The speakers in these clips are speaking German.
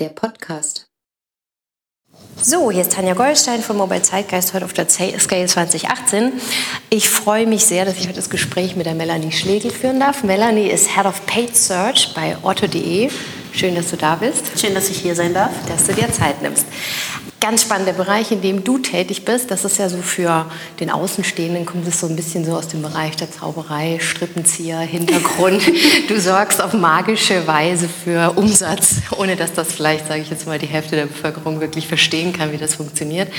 der Podcast. So, hier ist Tanja Goldstein von Mobile Zeitgeist heute auf der Scale 2018. Ich freue mich sehr, dass ich heute das Gespräch mit der Melanie Schlegel führen darf. Melanie ist Head of Paid Search bei Otto.de. Schön, dass du da bist. Schön, dass ich hier sein darf. Dass du dir Zeit nimmst ganz spannender Bereich, in dem du tätig bist. Das ist ja so für den Außenstehenden, kommt es so ein bisschen so aus dem Bereich der Zauberei, Strippenzieher, Hintergrund. du sorgst auf magische Weise für Umsatz, ohne dass das vielleicht, sage ich jetzt mal, die Hälfte der Bevölkerung wirklich verstehen kann, wie das funktioniert.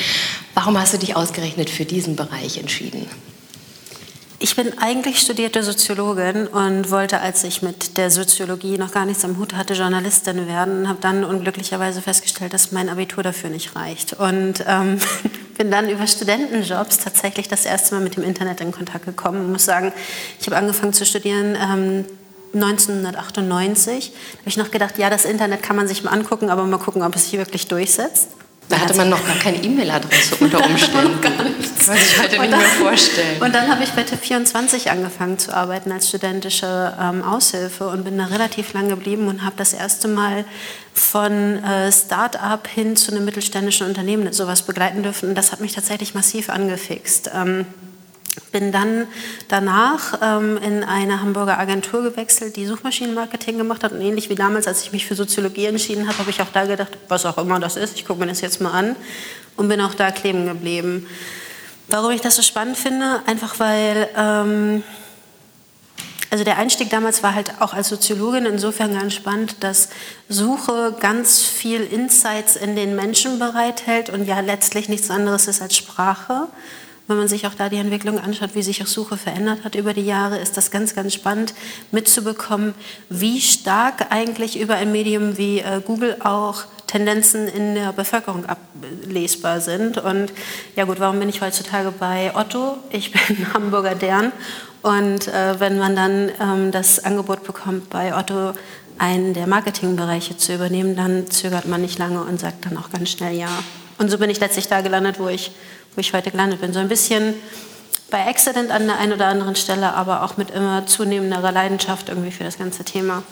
Warum hast du dich ausgerechnet für diesen Bereich entschieden? Ich bin eigentlich studierte Soziologin und wollte, als ich mit der Soziologie noch gar nichts am Hut hatte, Journalistin werden. Habe dann unglücklicherweise festgestellt, dass mein Abitur dafür nicht reicht. Und ähm, bin dann über Studentenjobs tatsächlich das erste Mal mit dem Internet in Kontakt gekommen. Ich muss sagen, ich habe angefangen zu studieren ähm, 1998. Da habe ich noch gedacht, ja, das Internet kann man sich mal angucken, aber mal gucken, ob es sich wirklich durchsetzt. Da hatte man noch gar keine E-Mail-Adresse unter Umständen. gar nichts. Kann ich heute nicht dann, mehr vorstellen. Und dann habe ich bei TIP24 angefangen zu arbeiten als studentische ähm, Aushilfe und bin da relativ lang geblieben und habe das erste Mal von äh, Start-up hin zu einem mittelständischen Unternehmen sowas begleiten dürfen. Und das hat mich tatsächlich massiv angefixt. Ähm, bin dann danach ähm, in eine Hamburger Agentur gewechselt, die Suchmaschinenmarketing gemacht hat. Und ähnlich wie damals, als ich mich für Soziologie entschieden habe, habe ich auch da gedacht, was auch immer das ist, ich gucke mir das jetzt mal an und bin auch da kleben geblieben. Warum ich das so spannend finde? Einfach weil, ähm, also der Einstieg damals war halt auch als Soziologin insofern ganz spannend, dass Suche ganz viel Insights in den Menschen bereithält und ja letztlich nichts anderes ist als Sprache. Wenn man sich auch da die Entwicklung anschaut, wie sich auch Suche verändert hat über die Jahre, ist das ganz, ganz spannend mitzubekommen, wie stark eigentlich über ein Medium wie äh, Google auch Tendenzen in der Bevölkerung ablesbar sind. Und ja gut, warum bin ich heutzutage bei Otto? Ich bin Hamburger Dern. Und äh, wenn man dann ähm, das Angebot bekommt, bei Otto einen der Marketingbereiche zu übernehmen, dann zögert man nicht lange und sagt dann auch ganz schnell ja. Und so bin ich letztlich da gelandet, wo ich wo ich heute gelandet bin. So ein bisschen bei Accident an der einen oder anderen Stelle, aber auch mit immer zunehmenderer Leidenschaft irgendwie für das ganze Thema.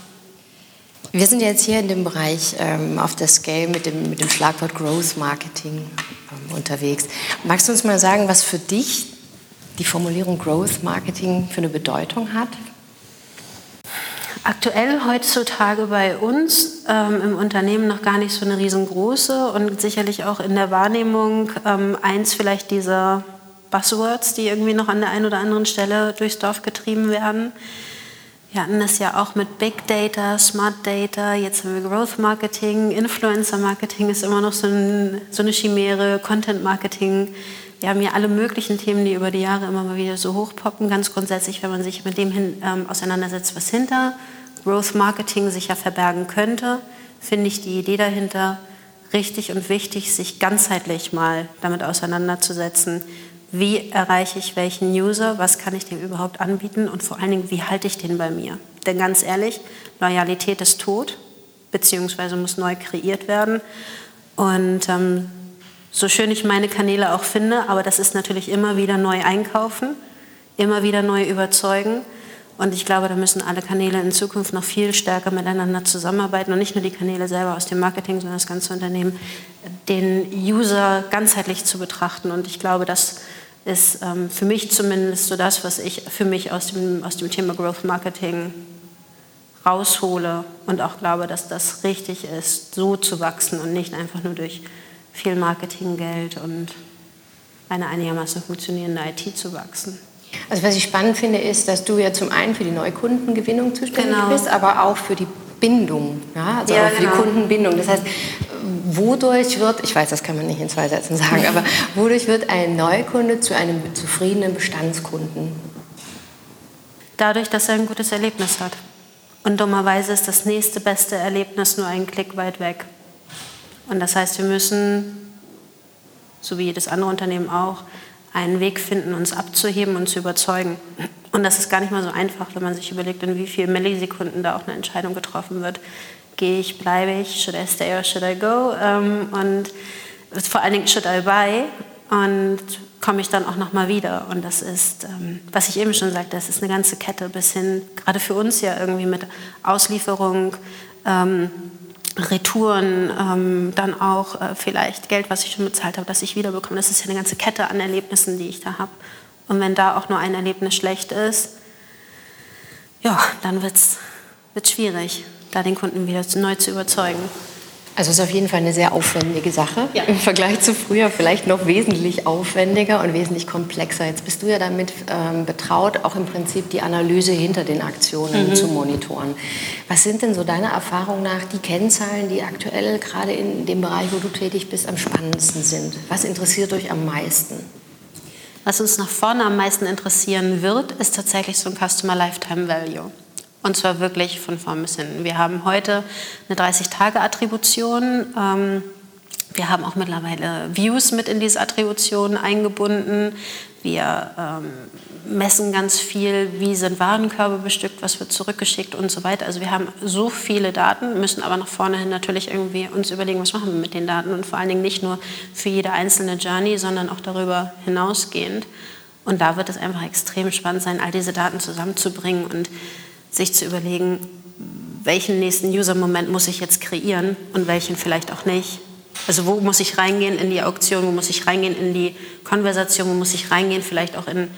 Wir sind jetzt hier in dem Bereich ähm, auf der Scale mit dem, mit dem Schlagwort Growth Marketing ähm, unterwegs. Magst du uns mal sagen, was für dich die Formulierung Growth Marketing für eine Bedeutung hat? Aktuell heutzutage bei uns ähm, im Unternehmen noch gar nicht so eine riesengroße und sicherlich auch in der Wahrnehmung ähm, eins vielleicht dieser Buzzwords, die irgendwie noch an der einen oder anderen Stelle durchs Dorf getrieben werden. Wir hatten das ja auch mit Big Data, Smart Data, jetzt haben wir Growth Marketing, Influencer Marketing ist immer noch so, ein, so eine Chimäre, Content Marketing. Wir haben ja alle möglichen Themen, die über die Jahre immer mal wieder so hochpoppen. Ganz grundsätzlich, wenn man sich mit dem hin, ähm, auseinandersetzt, was hinter Growth Marketing sich ja verbergen könnte, finde ich die Idee dahinter richtig und wichtig, sich ganzheitlich mal damit auseinanderzusetzen. Wie erreiche ich welchen User? Was kann ich dem überhaupt anbieten? Und vor allen Dingen, wie halte ich den bei mir? Denn ganz ehrlich, Loyalität ist tot, beziehungsweise muss neu kreiert werden. Und ähm, so schön ich meine Kanäle auch finde, aber das ist natürlich immer wieder neu einkaufen, immer wieder neu überzeugen. Und ich glaube, da müssen alle Kanäle in Zukunft noch viel stärker miteinander zusammenarbeiten und nicht nur die Kanäle selber aus dem Marketing, sondern das ganze Unternehmen, den User ganzheitlich zu betrachten. Und ich glaube, das ist ähm, für mich zumindest so das, was ich für mich aus dem, aus dem Thema Growth Marketing raushole und auch glaube, dass das richtig ist, so zu wachsen und nicht einfach nur durch viel Marketinggeld und eine einigermaßen funktionierende IT zu wachsen. Also was ich spannend finde, ist, dass du ja zum einen für die Neukundengewinnung zuständig genau. bist, aber auch für die Bindung, ja, also ja, auch für genau. die Kundenbindung. Das heißt, wodurch wird, ich weiß, das kann man nicht in zwei Sätzen sagen, aber wodurch wird ein Neukunde zu einem zufriedenen Bestandskunden? Dadurch, dass er ein gutes Erlebnis hat. Und dummerweise ist das nächste beste Erlebnis nur einen Klick weit weg. Und das heißt, wir müssen, so wie jedes andere Unternehmen auch, einen Weg finden, uns abzuheben und zu überzeugen. Und das ist gar nicht mal so einfach, wenn man sich überlegt, in wie vielen Millisekunden da auch eine Entscheidung getroffen wird. Gehe ich, bleibe ich, should I stay or should I go? Ähm, und vor allen Dingen, should I buy? Und komme ich dann auch nochmal wieder. Und das ist, ähm, was ich eben schon sagte, das ist eine ganze Kette bis hin, gerade für uns ja irgendwie mit Auslieferung, ähm, Retouren, ähm, dann auch äh, vielleicht Geld, was ich schon bezahlt habe, dass ich wiederbekomme. Das ist ja eine ganze Kette an Erlebnissen, die ich da habe. Und wenn da auch nur ein Erlebnis schlecht ist, ja, dann wird es schwierig, da den Kunden wieder neu zu überzeugen. Also es ist auf jeden Fall eine sehr aufwendige Sache ja. im Vergleich zu früher, vielleicht noch wesentlich aufwendiger und wesentlich komplexer. Jetzt bist du ja damit ähm, betraut, auch im Prinzip die Analyse hinter den Aktionen mhm. zu monitoren. Was sind denn so deiner Erfahrung nach die Kennzahlen, die aktuell gerade in dem Bereich, wo du tätig bist, am spannendsten sind? Was interessiert euch am meisten? Was uns nach vorne am meisten interessieren wird, ist tatsächlich so ein Customer Lifetime Value. Und zwar wirklich von vorn bis hinten. Wir haben heute eine 30-Tage-Attribution. Ähm, wir haben auch mittlerweile Views mit in diese Attribution eingebunden. Wir ähm, messen ganz viel, wie sind Warenkörbe bestückt, was wird zurückgeschickt und so weiter. Also wir haben so viele Daten, müssen aber nach vorne hin natürlich irgendwie uns überlegen, was machen wir mit den Daten und vor allen Dingen nicht nur für jede einzelne Journey, sondern auch darüber hinausgehend. Und da wird es einfach extrem spannend sein, all diese Daten zusammenzubringen und sich zu überlegen, welchen nächsten User-Moment muss ich jetzt kreieren und welchen vielleicht auch nicht. Also wo muss ich reingehen in die Auktion, wo muss ich reingehen in die Konversation, wo muss ich reingehen vielleicht auch in,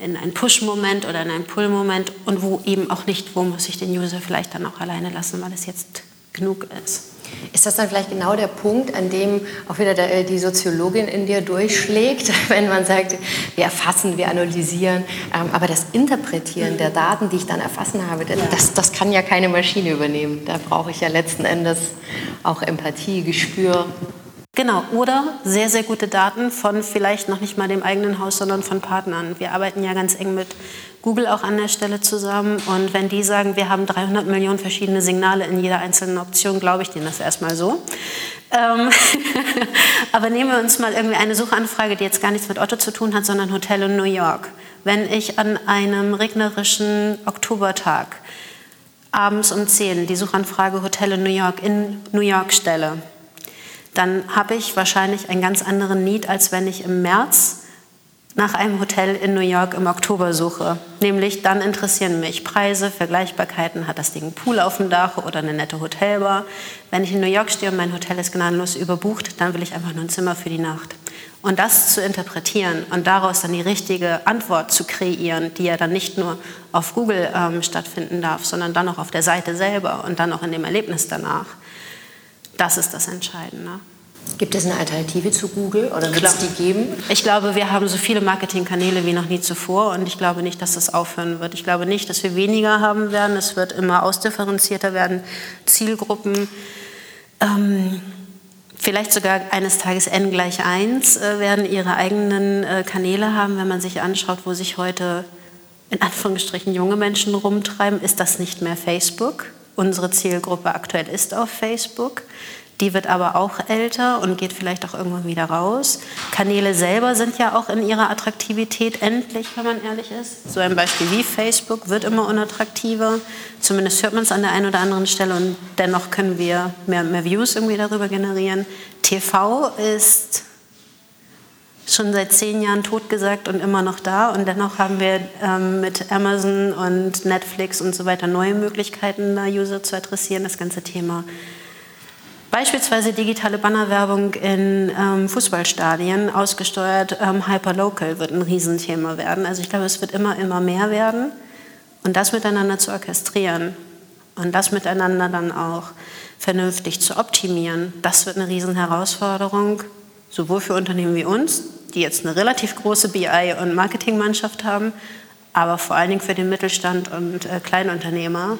in einen Push-Moment oder in einen Pull-Moment und wo eben auch nicht, wo muss ich den User vielleicht dann auch alleine lassen, weil es jetzt genug ist. Ist das dann vielleicht genau der Punkt, an dem auch wieder der, die Soziologin in dir durchschlägt, wenn man sagt, wir erfassen, wir analysieren, ähm, aber das Interpretieren der Daten, die ich dann erfassen habe, das, das kann ja keine Maschine übernehmen. Da brauche ich ja letzten Endes auch Empathie, Gespür. Genau, oder sehr, sehr gute Daten von vielleicht noch nicht mal dem eigenen Haus, sondern von Partnern. Wir arbeiten ja ganz eng mit Google auch an der Stelle zusammen. Und wenn die sagen, wir haben 300 Millionen verschiedene Signale in jeder einzelnen Option, glaube ich denen das erstmal so. Ähm Aber nehmen wir uns mal irgendwie eine Suchanfrage, die jetzt gar nichts mit Otto zu tun hat, sondern Hotel in New York. Wenn ich an einem regnerischen Oktobertag abends um 10 die Suchanfrage Hotel in New York in New York stelle, dann habe ich wahrscheinlich einen ganz anderen Need, als wenn ich im März nach einem Hotel in New York im Oktober suche. Nämlich dann interessieren mich Preise, Vergleichbarkeiten, hat das Ding einen Pool auf dem Dach oder eine nette Hotelbar. Wenn ich in New York stehe und mein Hotel ist gnadenlos überbucht, dann will ich einfach nur ein Zimmer für die Nacht. Und das zu interpretieren und daraus dann die richtige Antwort zu kreieren, die ja dann nicht nur auf Google ähm, stattfinden darf, sondern dann auch auf der Seite selber und dann auch in dem Erlebnis danach. Das ist das Entscheidende. Gibt es eine Alternative zu Google oder wird es die geben? Ich glaube, wir haben so viele Marketingkanäle wie noch nie zuvor und ich glaube nicht, dass das aufhören wird. Ich glaube nicht, dass wir weniger haben werden. Es wird immer ausdifferenzierter werden. Zielgruppen, ähm, vielleicht sogar eines Tages n gleich 1 äh, werden ihre eigenen äh, Kanäle haben. Wenn man sich anschaut, wo sich heute in Anführungsstrichen junge Menschen rumtreiben, ist das nicht mehr Facebook Unsere Zielgruppe aktuell ist auf Facebook. Die wird aber auch älter und geht vielleicht auch irgendwann wieder raus. Kanäle selber sind ja auch in ihrer Attraktivität endlich, wenn man ehrlich ist. So ein Beispiel wie Facebook wird immer unattraktiver. Zumindest hört man es an der einen oder anderen Stelle und dennoch können wir mehr, mehr Views irgendwie darüber generieren. TV ist schon seit zehn Jahren totgesagt und immer noch da. Und dennoch haben wir ähm, mit Amazon und Netflix und so weiter neue Möglichkeiten, da User zu adressieren. Das ganze Thema Beispielsweise digitale Bannerwerbung in ähm, Fußballstadien, ausgesteuert ähm, Hyperlocal, wird ein Riesenthema werden. Also ich glaube, es wird immer, immer mehr werden. Und das miteinander zu orchestrieren und das miteinander dann auch vernünftig zu optimieren, das wird eine Riesenherausforderung, sowohl für Unternehmen wie uns, die jetzt eine relativ große BI- und Marketingmannschaft haben, aber vor allen Dingen für den Mittelstand und äh, Kleinunternehmer,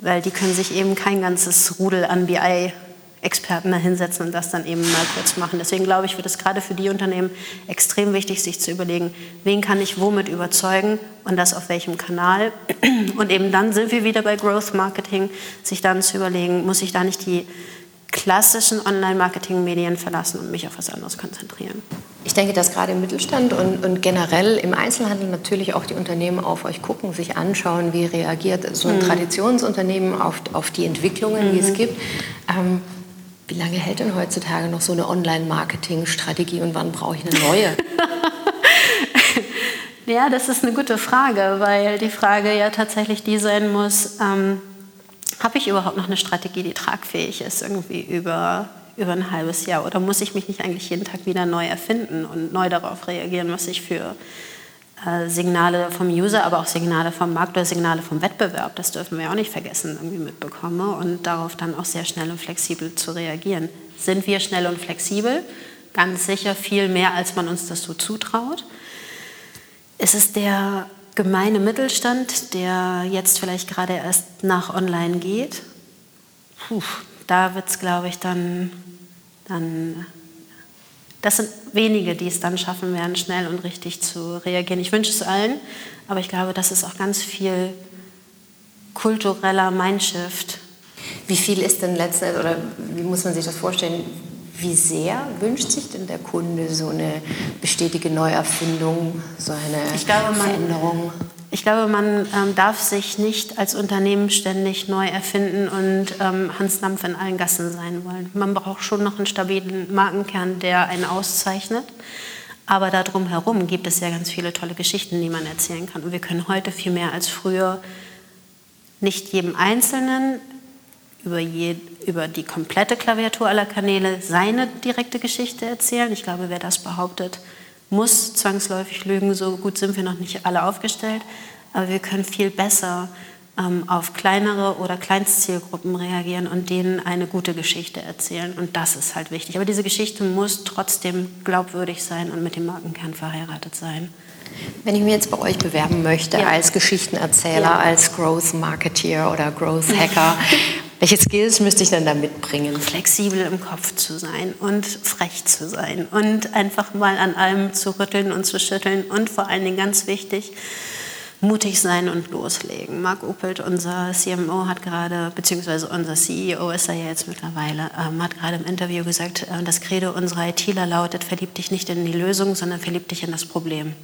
weil die können sich eben kein ganzes Rudel an BI Experten da hinsetzen und das dann eben mal kurz machen. Deswegen glaube ich, wird es gerade für die Unternehmen extrem wichtig, sich zu überlegen, wen kann ich womit überzeugen und das auf welchem Kanal. Und eben dann sind wir wieder bei Growth Marketing, sich dann zu überlegen, muss ich da nicht die klassischen Online-Marketing-Medien verlassen und mich auf was anderes konzentrieren. Ich denke, dass gerade im Mittelstand und, und, generell im Einzelhandel natürlich auch die Unternehmen auf euch gucken, sich anschauen, wie reagiert so ein mhm. Traditionsunternehmen auf, auf die Entwicklungen, mhm. die es mhm. gibt. Ähm, wie lange hält denn heutzutage noch so eine Online-Marketing-Strategie und wann brauche ich eine neue? ja, das ist eine gute Frage, weil die Frage ja tatsächlich die sein muss, ähm, habe ich überhaupt noch eine Strategie, die tragfähig ist, irgendwie über, über ein halbes Jahr? Oder muss ich mich nicht eigentlich jeden Tag wieder neu erfinden und neu darauf reagieren, was ich für äh, Signale vom User, aber auch Signale vom Markt oder Signale vom Wettbewerb, das dürfen wir auch nicht vergessen, irgendwie mitbekomme und darauf dann auch sehr schnell und flexibel zu reagieren. Sind wir schnell und flexibel? Ganz sicher viel mehr, als man uns das so zutraut. Ist es der gemeine Mittelstand, der jetzt vielleicht gerade erst nach online geht? Puh, da wird es, glaube ich, dann, dann das sind wenige, die es dann schaffen werden, schnell und richtig zu reagieren. Ich wünsche es allen, aber ich glaube, das ist auch ganz viel kultureller Mindshift. Wie viel ist denn letztendlich, oder wie muss man sich das vorstellen, wie sehr wünscht sich denn der Kunde so eine bestätige Neuerfindung, so eine glaube, man, Veränderung? Ich glaube, man ähm, darf sich nicht als Unternehmen ständig neu erfinden und ähm, Hans Dampf in allen Gassen sein wollen. Man braucht schon noch einen stabilen Markenkern, der einen auszeichnet. Aber darum herum gibt es ja ganz viele tolle Geschichten, die man erzählen kann. Und wir können heute viel mehr als früher nicht jedem Einzelnen über, je, über die komplette Klaviatur aller Kanäle seine direkte Geschichte erzählen. Ich glaube, wer das behauptet, muss zwangsläufig lügen, so gut sind wir noch nicht alle aufgestellt, aber wir können viel besser ähm, auf kleinere oder Kleinstzielgruppen reagieren und denen eine gute Geschichte erzählen und das ist halt wichtig. Aber diese Geschichte muss trotzdem glaubwürdig sein und mit dem Markenkern verheiratet sein. Wenn ich mich jetzt bei euch bewerben möchte ja. als Geschichtenerzähler, ja. als Growth Marketeer oder Growth Hacker, welche Skills müsste ich denn da mitbringen? Flexibel im Kopf zu sein und frech zu sein und einfach mal an allem zu rütteln und zu schütteln und vor allen Dingen ganz wichtig, mutig sein und loslegen. Marc Opelt, unser CMO, hat gerade, beziehungsweise unser CEO ist er ja jetzt mittlerweile, ähm, hat gerade im Interview gesagt, äh, das Credo unserer ITler lautet, verlieb dich nicht in die Lösung, sondern verlieb dich in das Problem.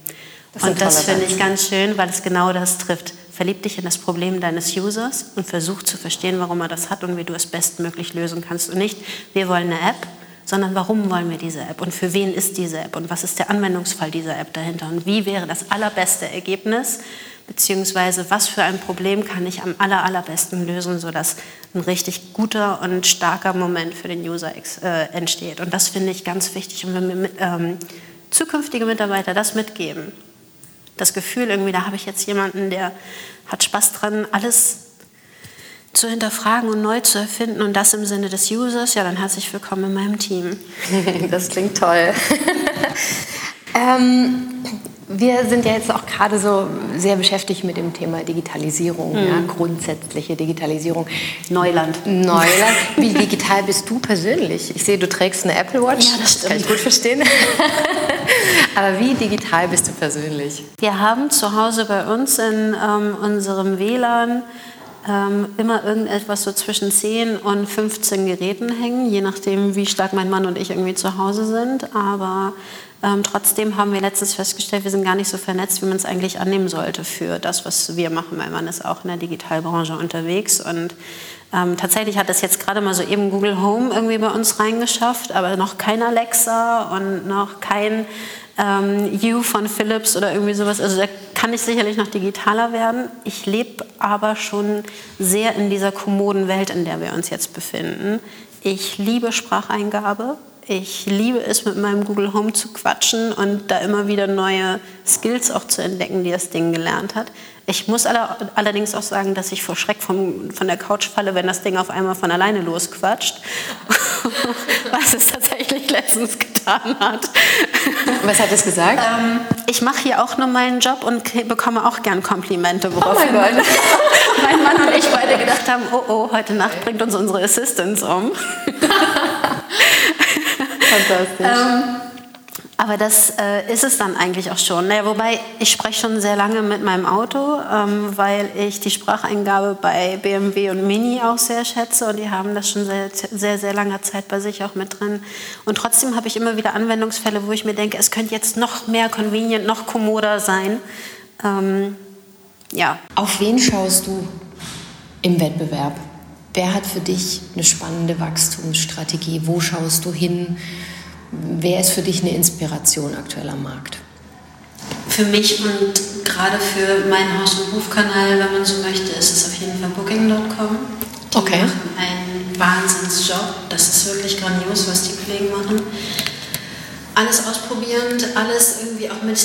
Das und das finde ich ganz schön, weil es genau das trifft. Verlieb dich in das Problem deines Users und versuch zu verstehen, warum er das hat und wie du es bestmöglich lösen kannst. Und nicht, wir wollen eine App, sondern warum wollen wir diese App und für wen ist diese App und was ist der Anwendungsfall dieser App dahinter und wie wäre das allerbeste Ergebnis, beziehungsweise was für ein Problem kann ich am aller, allerbesten lösen, sodass ein richtig guter und starker Moment für den User äh, entsteht. Und das finde ich ganz wichtig. Und wenn wir mit, ähm, zukünftige Mitarbeiter das mitgeben, das Gefühl irgendwie, da habe ich jetzt jemanden, der hat Spaß dran, alles zu hinterfragen und neu zu erfinden und das im Sinne des Users, ja, dann herzlich willkommen in meinem Team. Das klingt toll. ähm, wir sind ja jetzt auch gerade so sehr beschäftigt mit dem Thema Digitalisierung, mhm. ja, grundsätzliche Digitalisierung. Neuland. Neuland. Wie digital bist du persönlich? Ich sehe, du trägst eine Apple Watch. Ja, das stimmt. Kann ich gut verstehen. Aber wie digital bist du persönlich? Wir haben zu Hause bei uns in ähm, unserem WLAN ähm, immer irgendetwas so zwischen 10 und 15 Geräten hängen, je nachdem, wie stark mein Mann und ich irgendwie zu Hause sind. Aber ähm, trotzdem haben wir letztens festgestellt, wir sind gar nicht so vernetzt, wie man es eigentlich annehmen sollte für das, was wir machen. Mein Mann ist auch in der Digitalbranche unterwegs und ähm, tatsächlich hat es jetzt gerade mal so eben Google Home irgendwie bei uns reingeschafft, aber noch kein Alexa und noch kein ähm, You von Philips oder irgendwie sowas. Also da kann ich sicherlich noch digitaler werden. Ich lebe aber schon sehr in dieser kommoden Welt, in der wir uns jetzt befinden. Ich liebe Spracheingabe. Ich liebe es, mit meinem Google Home zu quatschen und da immer wieder neue Skills auch zu entdecken, die das Ding gelernt hat. Ich muss allerdings auch sagen, dass ich vor Schreck vom, von der Couch falle, wenn das Ding auf einmal von alleine losquatscht. Was es tatsächlich letztens getan hat. Was hat es gesagt? Ähm, ich mache hier auch nur meinen Job und bekomme auch gern Komplimente. Oh mein Gott. mein Mann und ich beide gedacht haben, oh oh, heute Nacht bringt uns unsere Assistance um. Fantastisch. Ähm, aber das äh, ist es dann eigentlich auch schon. Naja, wobei ich spreche schon sehr lange mit meinem Auto, ähm, weil ich die Spracheingabe bei BMW und Mini auch sehr schätze und die haben das schon seit sehr, sehr langer Zeit bei sich auch mit drin. Und trotzdem habe ich immer wieder Anwendungsfälle, wo ich mir denke, es könnte jetzt noch mehr convenient, noch kommoder sein. Ähm, ja. Auf wen schaust du im Wettbewerb? Wer hat für dich eine spannende Wachstumsstrategie? Wo schaust du hin? Wer ist für dich eine Inspiration aktuell am Markt? Für mich und gerade für meinen Haus- und Hofkanal, wenn man so möchte, ist es auf jeden Fall Booking.com. Die okay. machen einen Wahnsinnsjob. Das ist wirklich grandios, was die Kollegen machen. Alles ausprobierend, alles irgendwie auch mit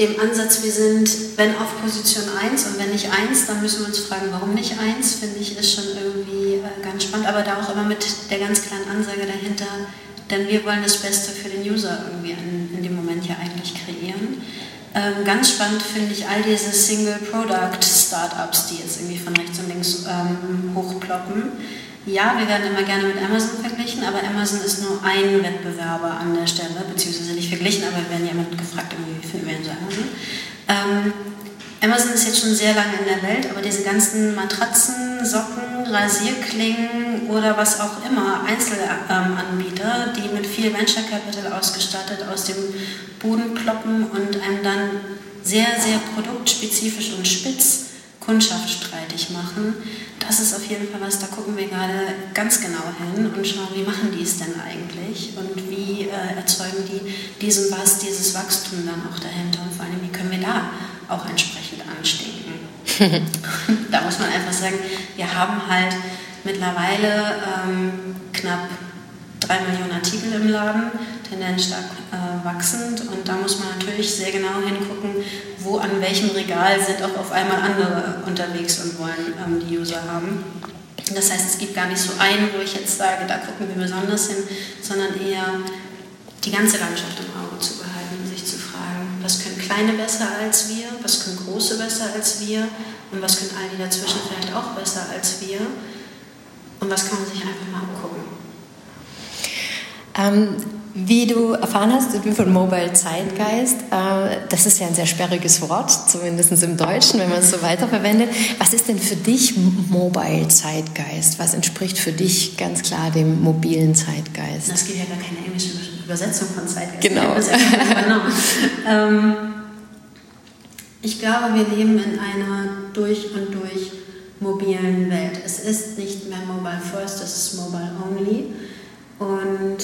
dem Ansatz, wir sind, wenn auf Position 1 und wenn nicht 1, dann müssen wir uns fragen, warum nicht 1, finde ich, ist schon irgendwie äh, ganz spannend, aber da auch immer mit der ganz kleinen Ansage dahinter, denn wir wollen das Beste für den User irgendwie in, in dem Moment ja eigentlich kreieren. Ähm, ganz spannend finde ich all diese Single-Product-Startups, die jetzt irgendwie von rechts und links ähm, hochploppen. Ja, wir werden immer gerne mit Amazon verglichen, aber Amazon ist nur ein Wettbewerber an der Stelle, beziehungsweise nicht verglichen, aber wir werden ja immer gefragt, wie finden wir denn so Amazon. Ähm, Amazon ist jetzt schon sehr lange in der Welt, aber diese ganzen Matratzen, Socken, Rasierklingen oder was auch immer, Einzelanbieter, die mit viel Venture Capital ausgestattet aus dem Boden kloppen und einem dann sehr, sehr produktspezifisch und spitz Kundschaft streitig machen, das ist auf jeden Fall was, da gucken wir gerade ganz genau hin und schauen, wie machen die es denn eigentlich und wie äh, erzeugen die diesen was, dieses Wachstum dann auch dahinter und vor allem, wie können wir da auch entsprechend anstinken. da muss man einfach sagen, wir haben halt mittlerweile ähm, knapp drei Millionen Artikel im Laden, Tendenz stark äh, wachsend und da muss man natürlich sehr genau hingucken, wo an welchem Regal sind auch auf einmal andere unterwegs und wollen ähm, die User haben. Das heißt, es gibt gar nicht so einen, wo ich jetzt sage, da gucken wir besonders hin, sondern eher die ganze Landschaft im Auge zu behalten, sich zu fragen, was können Kleine besser als wir, was können Große besser als wir und was können all die dazwischen vielleicht auch besser als wir und was kann man sich einfach mal angucken. Ähm, wie du erfahren hast von Mobile Zeitgeist, äh, das ist ja ein sehr sperriges Wort, zumindest im Deutschen, wenn man es so weiterverwendet. Was ist denn für dich Mobile Zeitgeist? Was entspricht für dich ganz klar dem mobilen Zeitgeist? Es gibt ja gar keine englische Übersetzung von Zeitgeist. Genau. ähm, ich glaube, wir leben in einer durch und durch mobilen Welt. Es ist nicht mehr Mobile First, es ist Mobile Only. Und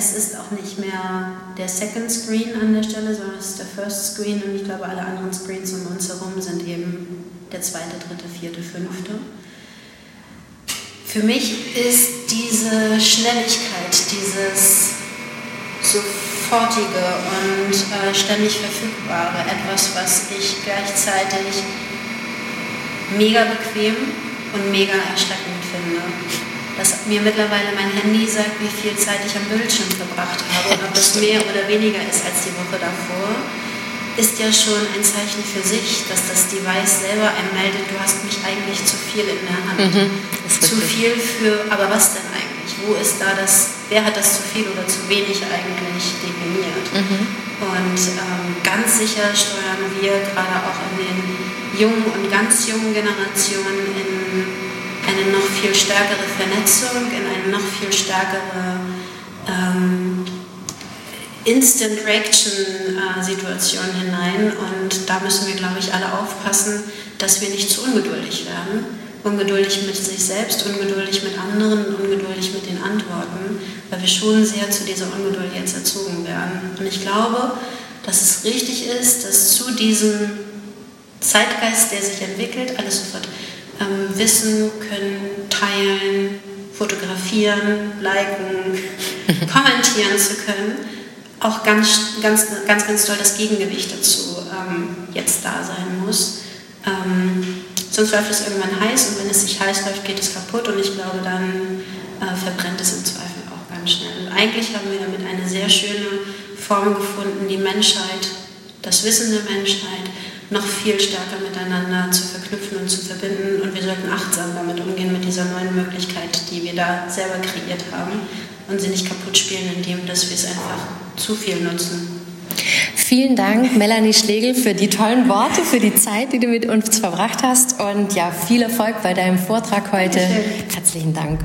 es ist auch nicht mehr der Second Screen an der Stelle, sondern es ist der First Screen und ich glaube, alle anderen Screens um uns herum sind eben der zweite, dritte, vierte, fünfte. Für mich ist diese Schnelligkeit, dieses sofortige und äh, ständig verfügbare etwas, was ich gleichzeitig mega bequem und mega erschreckend finde dass mir mittlerweile mein Handy sagt, wie viel Zeit ich am Bildschirm verbracht habe und ob das mehr oder weniger ist als die Woche davor, ist ja schon ein Zeichen für sich, dass das Device selber einem meldet, du hast mich eigentlich zu viel in der Hand. Mhm, zu viel für, aber was denn eigentlich? Wo ist da das, wer hat das zu viel oder zu wenig eigentlich definiert? Mhm. Und ähm, ganz sicher steuern wir gerade auch in den jungen und ganz jungen Generationen in eine noch viel stärkere Vernetzung, in eine noch viel stärkere ähm, Instant Reaction-Situation äh, hinein. Und da müssen wir, glaube ich, alle aufpassen, dass wir nicht zu ungeduldig werden. Ungeduldig mit sich selbst, ungeduldig mit anderen, ungeduldig mit den Antworten, weil wir schon sehr zu dieser Ungeduld jetzt erzogen werden. Und ich glaube, dass es richtig ist, dass zu diesem Zeitgeist, der sich entwickelt, alles sofort ähm, wissen können, teilen, fotografieren, liken, kommentieren zu können, auch ganz, ganz, ganz, ganz doll das Gegengewicht dazu ähm, jetzt da sein muss. Ähm, sonst läuft es irgendwann heiß und wenn es sich heiß läuft, geht es kaputt und ich glaube, dann äh, verbrennt es im Zweifel auch ganz schnell. Und eigentlich haben wir damit eine sehr schöne Form gefunden, die Menschheit, das Wissen der Menschheit noch viel stärker miteinander zu verknüpfen und zu verbinden. Und wir sollten achtsam damit umgehen, mit dieser neuen Möglichkeit, die wir da selber kreiert haben und sie nicht kaputt spielen, indem dass wir es einfach zu viel nutzen. Vielen Dank, Melanie Schlegel, für die tollen Worte, für die Zeit, die du mit uns verbracht hast und ja, viel Erfolg bei deinem Vortrag heute. Herzlichen Dank.